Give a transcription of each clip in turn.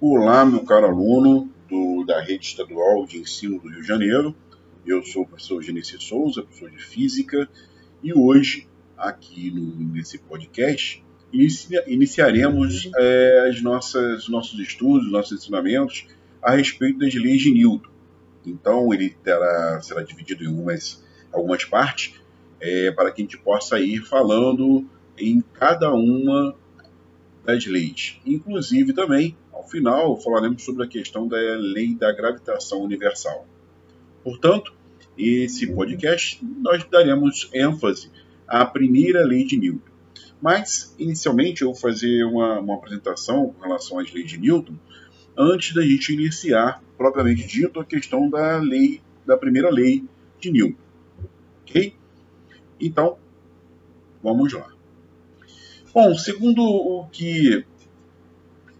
Olá, meu caro aluno do, da Rede Estadual de Ensino do Rio de Janeiro. Eu sou o professor Genesi Souza, professor de Física, e hoje, aqui no, nesse podcast, inicia, iniciaremos é, as nossas, nossos estudos, nossos ensinamentos a respeito das leis de Newton. Então, ele terá, será dividido em algumas, algumas partes, é, para que a gente possa ir falando em cada uma das leis. Inclusive, também, ao final, falaremos sobre a questão da lei da gravitação universal. Portanto, esse podcast nós daremos ênfase à primeira lei de Newton. Mas, inicialmente, eu vou fazer uma, uma apresentação com relação às leis de Newton, antes da gente iniciar, propriamente dito, a questão da lei, da primeira lei de Newton. Ok? Então, vamos lá. Bom, segundo o que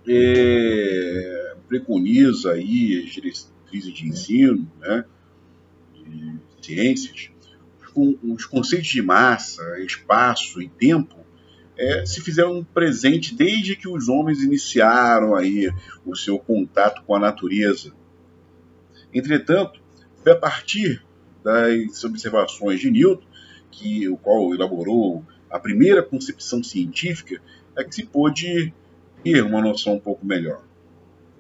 é, preconiza aí as diretrizes de ensino, né, de ciências, os conceitos de massa, espaço e tempo é, se fizeram presente desde que os homens iniciaram aí o seu contato com a natureza. Entretanto, foi a partir das observações de Newton, que o qual elaborou a primeira concepção científica, é que se pôde ter uma noção um pouco melhor.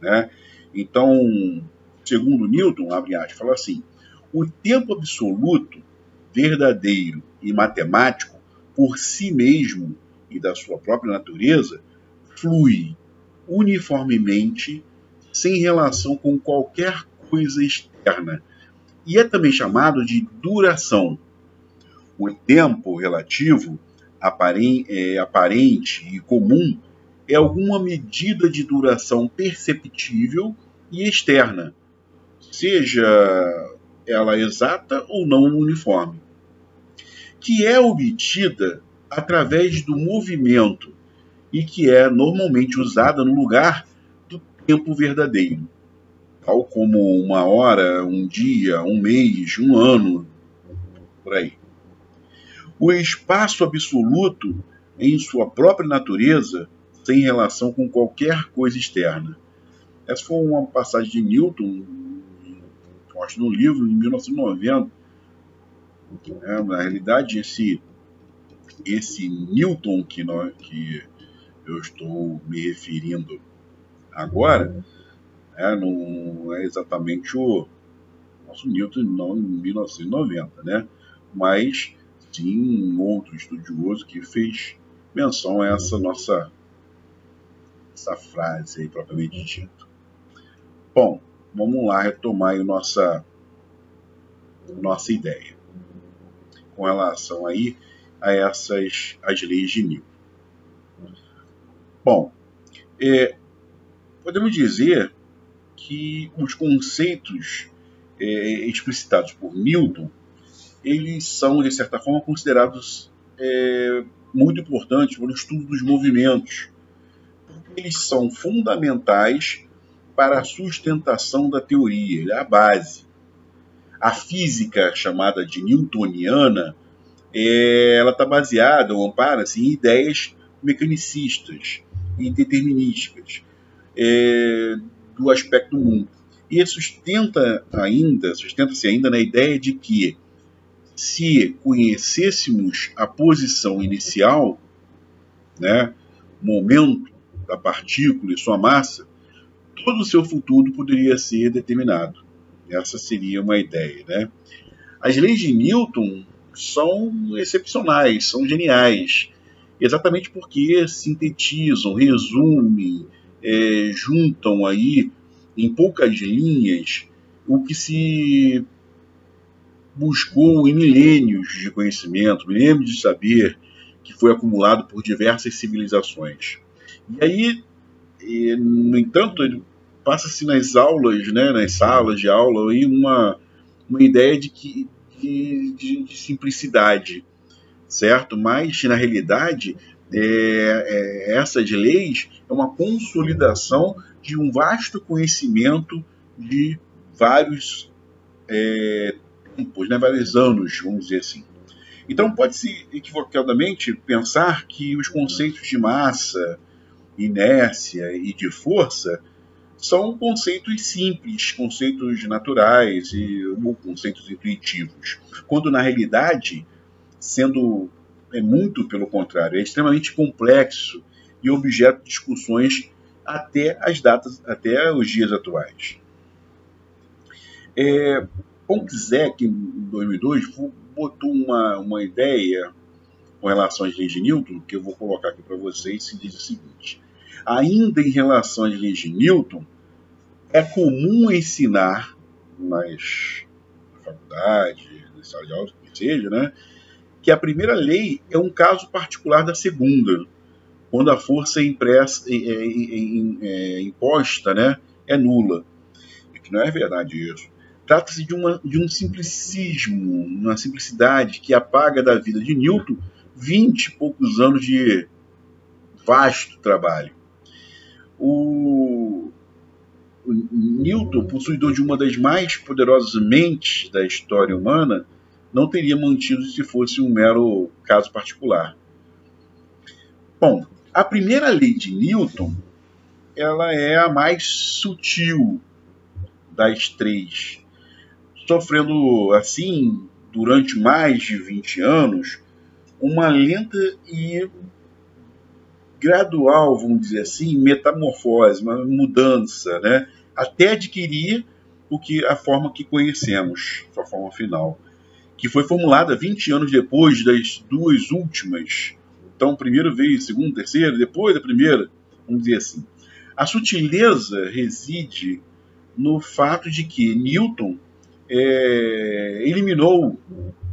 Né? Então, segundo Newton, abre aspas, fala assim: o tempo absoluto, verdadeiro e matemático, por si mesmo, e da sua própria natureza flui uniformemente sem relação com qualquer coisa externa e é também chamado de duração. O tempo relativo, é, aparente e comum, é alguma medida de duração perceptível e externa, seja ela exata ou não uniforme, que é obtida através do movimento e que é normalmente usada no lugar do tempo verdadeiro, tal como uma hora, um dia, um mês, um ano, por aí. O espaço absoluto, em sua própria natureza, sem relação com qualquer coisa externa. Essa foi uma passagem de Newton, acho no livro, em 1990. É, na realidade, esse esse Newton que, nós, que eu estou me referindo agora é, não é exatamente o nosso Newton não em 1990, né? mas sim um outro estudioso que fez menção a essa nossa essa frase aí propriamente dito. Bom, vamos lá retomar nossa nossa ideia com relação aí a essas as leis de Newton. Bom, é, podemos dizer que os conceitos é, explicitados por Newton eles são de certa forma considerados é, muito importantes para o estudo dos movimentos, eles são fundamentais para a sustentação da teoria, é a base. A física chamada de newtoniana é, ela está baseada ou ampara-se em ideias mecanicistas e determinísticas é, do aspecto mundo. E sustenta ainda, sustenta-se ainda na ideia de que se conhecêssemos a posição inicial, né, momento da partícula e sua massa, todo o seu futuro poderia ser determinado. Essa seria uma ideia, né? As leis de Newton são excepcionais, são geniais, exatamente porque sintetizam, resumem, é, juntam aí em poucas linhas o que se buscou em milênios de conhecimento, milênios de saber que foi acumulado por diversas civilizações. E aí, no entanto, passa-se nas aulas, né, nas salas de aula, aí uma, uma ideia de que de, de, de simplicidade, certo? Mas, na realidade, é, é, essas leis é uma consolidação de um vasto conhecimento de vários é, tempos, né, vários anos, vamos dizer assim. Então, pode-se equivocadamente pensar que os conceitos de massa, inércia e de força são conceitos simples, conceitos naturais e ou conceitos intuitivos, quando na realidade, sendo é muito pelo contrário, é extremamente complexo e objeto de discussões até as datas, até os dias atuais. É, em 2002, botou uma, uma ideia com relação às leis de Newton, que eu vou colocar aqui para vocês, e diz o seguinte: ainda em relação às leis de Newton, é comum ensinar nas faculdades, na sala de aula, que seja, né, que a primeira lei é um caso particular da segunda, quando a força impressa, é, é, é, imposta né, é nula. E que não é verdade isso. Trata-se de, de um simplicismo, uma simplicidade que apaga da vida de Newton vinte e poucos anos de vasto trabalho. O, Newton, possuidor de uma das mais poderosas mentes da história humana, não teria mantido se fosse um mero caso particular. Bom, a primeira lei de Newton, ela é a mais sutil das três, sofrendo assim durante mais de 20 anos uma lenta e gradual, vamos dizer assim, metamorfose, uma mudança, né? até adquirir o que a forma que conhecemos, sua forma final, que foi formulada 20 anos depois das duas últimas. Então, primeiro veio, segundo, terceiro, depois da primeira, vamos dizer assim. A sutileza reside no fato de que Newton é, eliminou,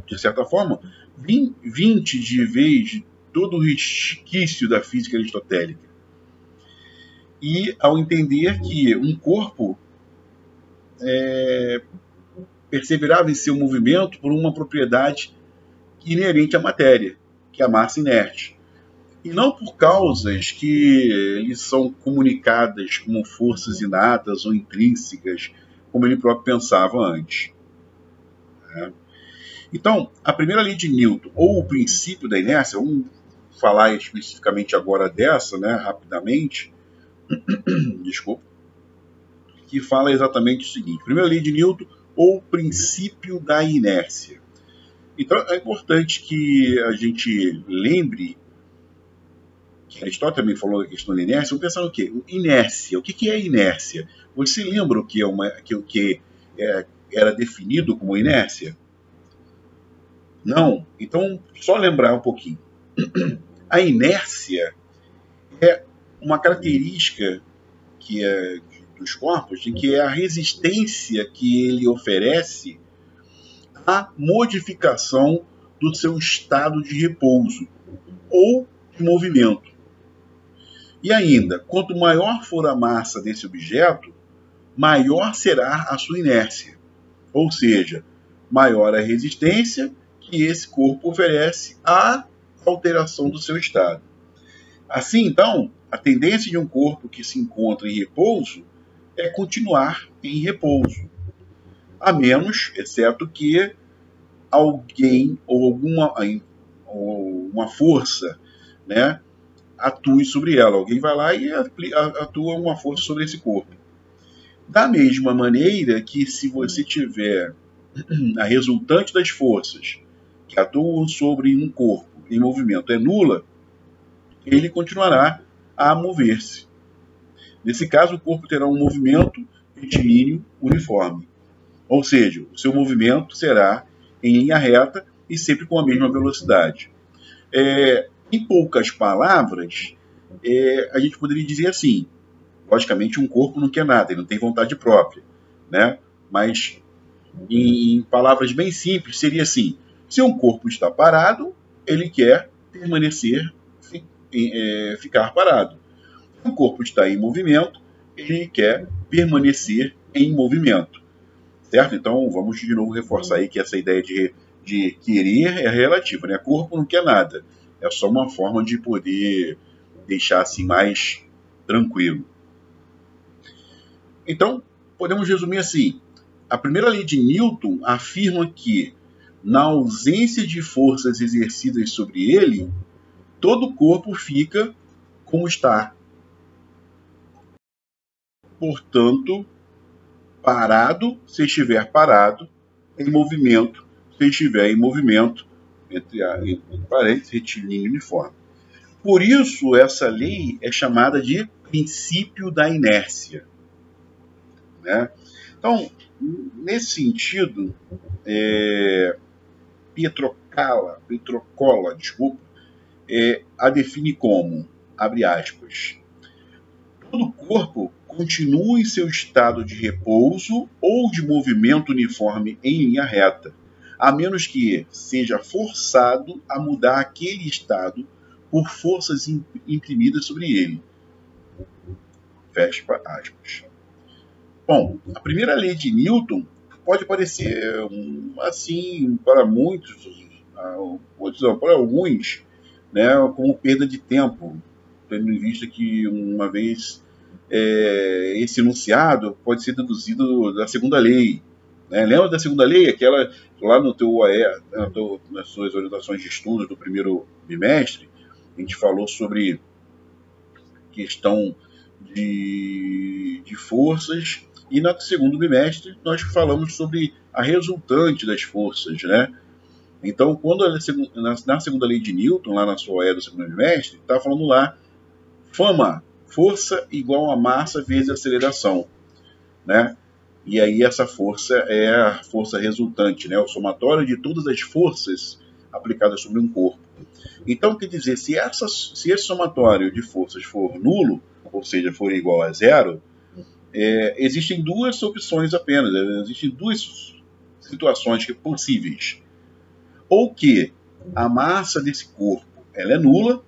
de certa forma, 20 de vez todo o resquício da física aristotélica. E ao entender que um corpo é, perseverava em seu movimento por uma propriedade inerente à matéria, que é a massa inerte. E não por causas que lhe são comunicadas como forças inatas ou intrínsecas, como ele próprio pensava antes. É. Então, a primeira lei de Newton, ou o princípio da inércia, vamos falar especificamente agora dessa, né, rapidamente, desculpa, que fala exatamente o seguinte: primeira lei de Newton, ou princípio da inércia. Então, é importante que a gente lembre que Aristóteles também falou da questão da inércia, vamos pensar no quê? Inércia. O que é inércia? Você lembra o que, é uma, que, o que é, era definido como inércia? Não. Então, só lembrar um pouquinho. A inércia é uma característica que é dos corpos, em que é a resistência que ele oferece à modificação do seu estado de repouso ou de movimento. E ainda, quanto maior for a massa desse objeto, maior será a sua inércia. Ou seja, maior a resistência que esse corpo oferece à alteração do seu estado. Assim, então, a tendência de um corpo que se encontra em repouso é continuar em repouso, a menos, exceto que alguém ou alguma ou uma força, né, atue sobre ela. Alguém vai lá e atua uma força sobre esse corpo. Da mesma maneira que se você tiver a resultante das forças que atuam sobre um corpo em movimento é nula, ele continuará a mover-se. Nesse caso, o corpo terá um movimento retilíneo uniforme. Ou seja, o seu movimento será em linha reta e sempre com a mesma velocidade. É, em poucas palavras, é, a gente poderia dizer assim: logicamente, um corpo não quer nada, ele não tem vontade própria. Né? Mas, em, em palavras bem simples, seria assim: se um corpo está parado, ele quer permanecer, é, ficar parado. O corpo está em movimento, ele quer permanecer em movimento. Certo? Então, vamos de novo reforçar aí que essa ideia de, de querer é relativa, né? Corpo não quer nada. É só uma forma de poder deixar assim mais tranquilo. Então, podemos resumir assim: a primeira lei de Newton afirma que na ausência de forças exercidas sobre ele, todo o corpo fica como está. portanto, parado se estiver parado, em movimento se estiver em movimento, entre, entre parênteses, retilíneo uniforme. Por isso, essa lei é chamada de princípio da inércia. Né? Então, nesse sentido, é, Pietrocala, Pietrocola, desculpa, é, a define como, abre aspas, todo corpo continua em seu estado de repouso ou de movimento uniforme em linha reta, a menos que seja forçado a mudar aquele estado por forças imprimidas sobre ele. Fecha aspas. Bom, a primeira lei de Newton pode parecer assim para muitos, para alguns, né, como perda de tempo, tendo em vista que uma vez é, esse enunciado pode ser deduzido da segunda lei. Né? Lembra da segunda lei? Aquela lá no teu OE, nas suas orientações de estudos do primeiro bimestre, a gente falou sobre questão de, de forças e no segundo bimestre nós falamos sobre a resultante das forças, né? Então, quando na, segunda lei de Newton, lá na sua era do segundo bimestre, está falando lá fama, força igual a massa vezes aceleração, né? E aí essa força é a força resultante, né? O somatório de todas as forças aplicadas sobre um corpo. Então, quer dizer, se, essa, se esse somatório de forças for nulo, ou seja, for igual a zero, é, existem duas opções apenas, né? existem duas situações que, possíveis. Ou que a massa desse corpo ela é nula,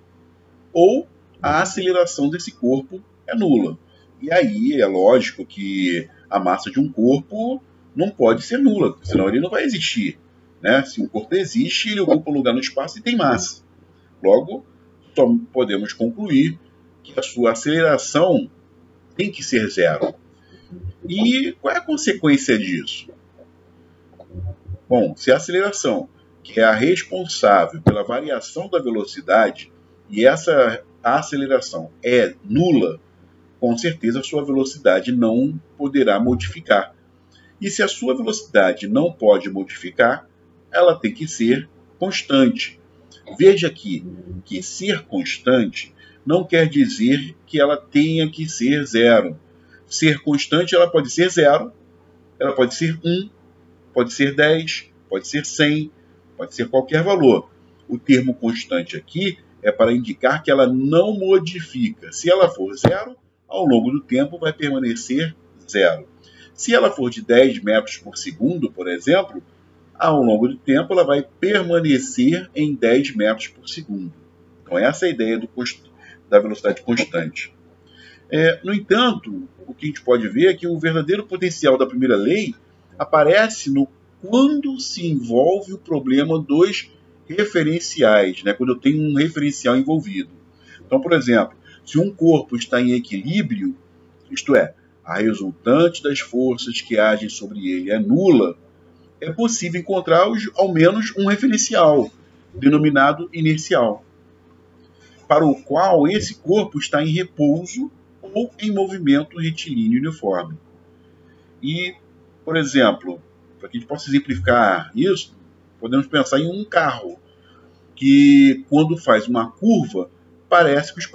ou a aceleração desse corpo é nula. E aí é lógico que a massa de um corpo não pode ser nula, senão ele não vai existir. Né? Se um corpo existe, ele ocupa um lugar no espaço e tem massa. Logo, só podemos concluir que a sua aceleração tem que ser zero. E qual é a consequência disso? Bom, se a aceleração, que é a responsável pela variação da velocidade, e essa aceleração é nula, com certeza a sua velocidade não poderá modificar. E se a sua velocidade não pode modificar, ela tem que ser constante. Veja aqui que ser constante não quer dizer que ela tenha que ser zero. Ser constante, ela pode ser zero, ela pode ser 1, pode ser 10, pode ser 100, pode ser qualquer valor. O termo constante aqui é para indicar que ela não modifica. Se ela for zero, ao longo do tempo vai permanecer zero. Se ela for de 10 metros por segundo, por exemplo, ao longo do tempo ela vai permanecer em 10 metros por segundo. Então, essa é a ideia do, da velocidade constante. É, no entanto, o que a gente pode ver é que o verdadeiro potencial da primeira lei aparece no quando se envolve o problema dos referenciais, né? quando eu tenho um referencial envolvido. Então, por exemplo, se um corpo está em equilíbrio, isto é, a resultante das forças que agem sobre ele é nula, é possível encontrar ao menos um referencial, denominado inercial para o qual esse corpo está em repouso ou em movimento retilíneo uniforme. E, por exemplo, para que a gente possa exemplificar isso, podemos pensar em um carro que, quando faz uma curva, parece que os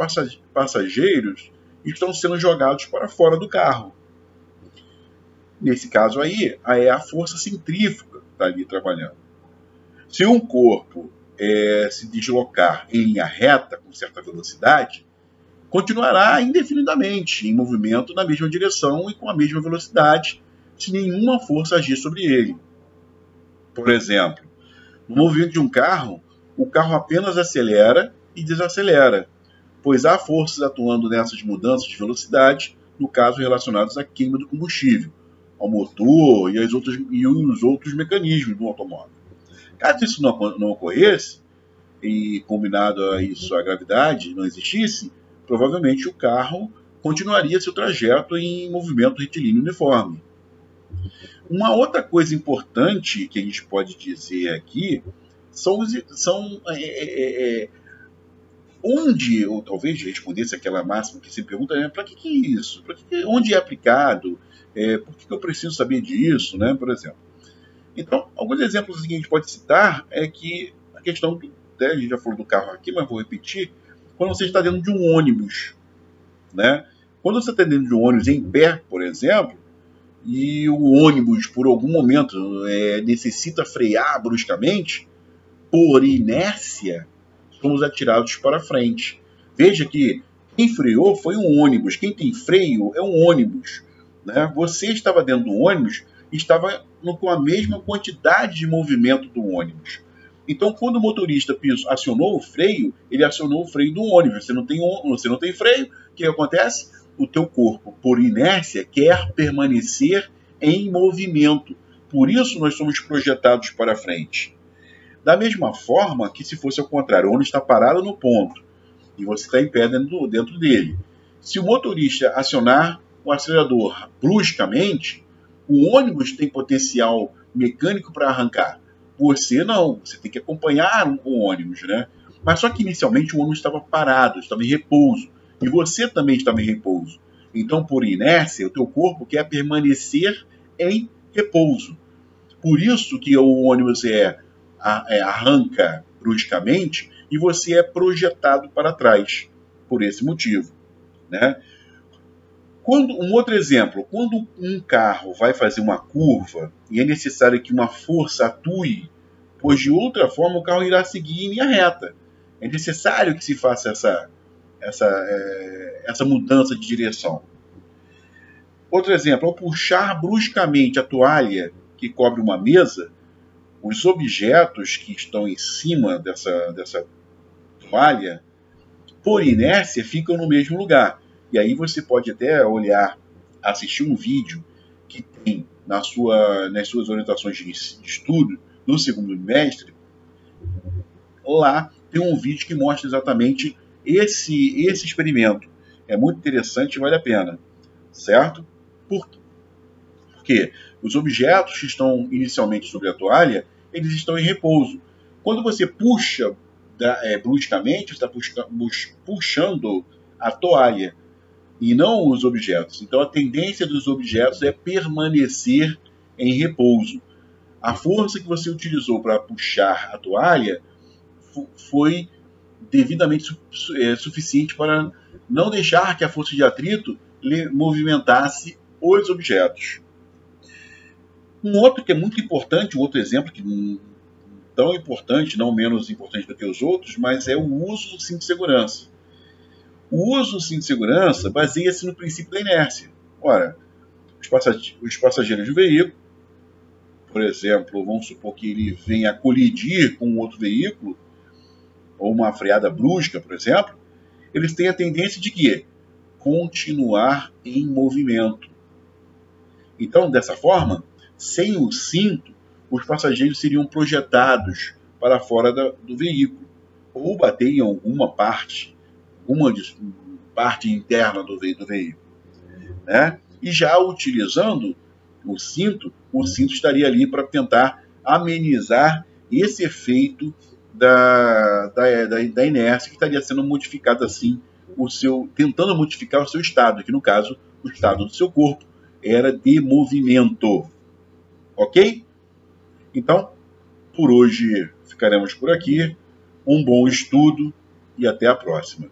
passageiros estão sendo jogados para fora do carro. Nesse caso aí, é a força centrífuga que está ali trabalhando. Se um corpo é, se deslocar em linha reta com certa velocidade, continuará indefinidamente em movimento na mesma direção e com a mesma velocidade, se nenhuma força agir sobre ele. Por exemplo, no movimento de um carro, o carro apenas acelera e desacelera, pois há forças atuando nessas mudanças de velocidade, no caso relacionadas à queima do combustível, ao motor e, as outras, e os outros mecanismos do automóvel. Caso isso não, não ocorresse, e combinado a isso a gravidade não existisse, provavelmente o carro continuaria seu trajeto em movimento retilíneo uniforme. Uma outra coisa importante que a gente pode dizer aqui são, são é, é, é, onde, ou talvez respondesse aquela máxima que se pergunta, é, para que, que é isso? Que que, onde é aplicado? É, por que, que eu preciso saber disso, né, por exemplo? Então, alguns exemplos que a gente pode citar é que a questão, do, né, a gente já falou do carro aqui, mas vou repetir, quando você está dentro de um ônibus, né? Quando você está dentro de um ônibus em pé, por exemplo, e o ônibus, por algum momento, é, necessita frear bruscamente, por inércia, somos atirados para frente. Veja que quem freou foi um ônibus, quem tem freio é um ônibus. Né? Você estava dentro do ônibus estava com a mesma quantidade de movimento do ônibus. Então, quando o motorista acionou o freio, ele acionou o freio do ônibus. Você não tem, você não tem freio, o que acontece? O teu corpo, por inércia, quer permanecer em movimento. Por isso nós somos projetados para frente. Da mesma forma que se fosse ao contrário, o ônibus está parado no ponto e você está em pé dentro, dentro dele. Se o motorista acionar o acelerador bruscamente, o ônibus tem potencial mecânico para arrancar. Você não, você tem que acompanhar o ônibus, né? Mas só que inicialmente o ônibus estava parado, estava em repouso. E você também estava em repouso. Então, por inércia, o teu corpo quer permanecer em repouso. Por isso que o ônibus é, é, arranca bruscamente e você é projetado para trás. Por esse motivo. Né? Quando, um outro exemplo, quando um carro vai fazer uma curva e é necessário que uma força atue, pois de outra forma o carro irá seguir em linha reta. É necessário que se faça essa, essa, é, essa mudança de direção. Outro exemplo, ao puxar bruscamente a toalha que cobre uma mesa, os objetos que estão em cima dessa, dessa toalha, por inércia, ficam no mesmo lugar. E aí você pode até olhar, assistir um vídeo que tem na sua, nas suas orientações de estudo no segundo bimestre. Lá tem um vídeo que mostra exatamente esse, esse experimento. É muito interessante e vale a pena, certo? Por, porque os objetos que estão inicialmente sobre a toalha, eles estão em repouso. Quando você puxa é, bruscamente, está puxando a toalha e não os objetos. Então a tendência dos objetos é permanecer em repouso. A força que você utilizou para puxar a toalha foi devidamente é, suficiente para não deixar que a força de atrito movimentasse os objetos. Um outro que é muito importante, um outro exemplo que tão importante, não menos importante do que os outros, mas é o uso do cinto de segurança. O uso do cinto de segurança baseia-se no princípio da inércia. Ora, os passageiros do veículo, por exemplo, vamos supor que ele venha colidir com outro veículo, ou uma freada brusca, por exemplo, eles têm a tendência de que continuar em movimento. Então, dessa forma, sem o cinto, os passageiros seriam projetados para fora do veículo, ou bater em alguma parte uma parte interna do, ve do veículo. Né? E já utilizando o cinto, o cinto estaria ali para tentar amenizar esse efeito da, da, da, da, inércia que estaria sendo modificado assim, o seu, tentando modificar o seu estado, que no caso, o estado do seu corpo era de movimento. Ok? Então, por hoje ficaremos por aqui. Um bom estudo e até a próxima.